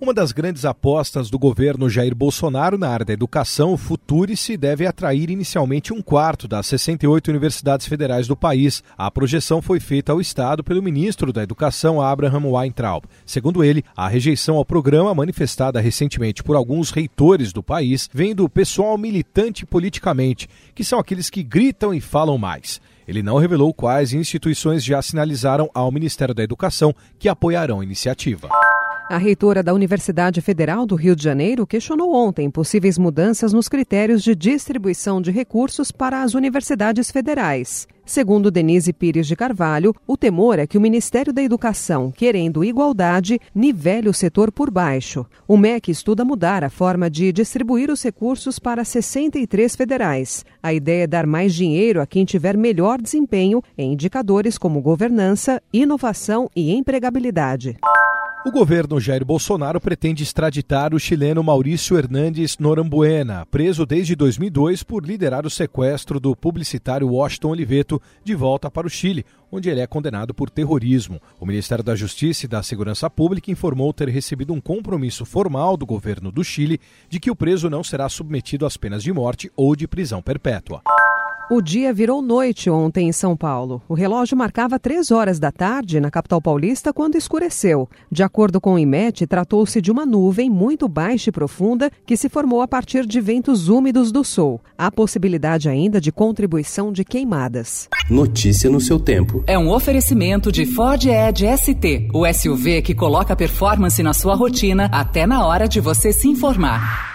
Uma das grandes apostas do governo Jair Bolsonaro na área da educação, Futurice, deve atrair inicialmente um quarto das 68 universidades federais do país. A projeção foi feita ao Estado pelo ministro da Educação, Abraham Weintraub. Segundo ele, a rejeição ao programa, manifestada recentemente por alguns reitores do país, vem do pessoal militante politicamente, que são aqueles que gritam e falam mais. Ele não revelou quais instituições já sinalizaram ao Ministério da Educação que apoiarão a iniciativa. A reitora da Universidade Federal do Rio de Janeiro questionou ontem possíveis mudanças nos critérios de distribuição de recursos para as universidades federais. Segundo Denise Pires de Carvalho, o temor é que o Ministério da Educação, querendo igualdade, nivele o setor por baixo. O MEC estuda mudar a forma de distribuir os recursos para 63 federais. A ideia é dar mais dinheiro a quem tiver melhor desempenho em indicadores como governança, inovação e empregabilidade. O governo Jair Bolsonaro pretende extraditar o chileno Maurício Hernandes Norambuena, preso desde 2002 por liderar o sequestro do publicitário Washington Oliveto, de volta para o Chile, onde ele é condenado por terrorismo. O Ministério da Justiça e da Segurança Pública informou ter recebido um compromisso formal do governo do Chile de que o preso não será submetido às penas de morte ou de prisão perpétua. O dia virou noite ontem em São Paulo. O relógio marcava três horas da tarde na capital paulista quando escureceu. De acordo com o IMET, tratou-se de uma nuvem muito baixa e profunda que se formou a partir de ventos úmidos do sul. Há possibilidade ainda de contribuição de queimadas. Notícia no seu tempo. É um oferecimento de Ford Edge ST, o SUV que coloca performance na sua rotina até na hora de você se informar.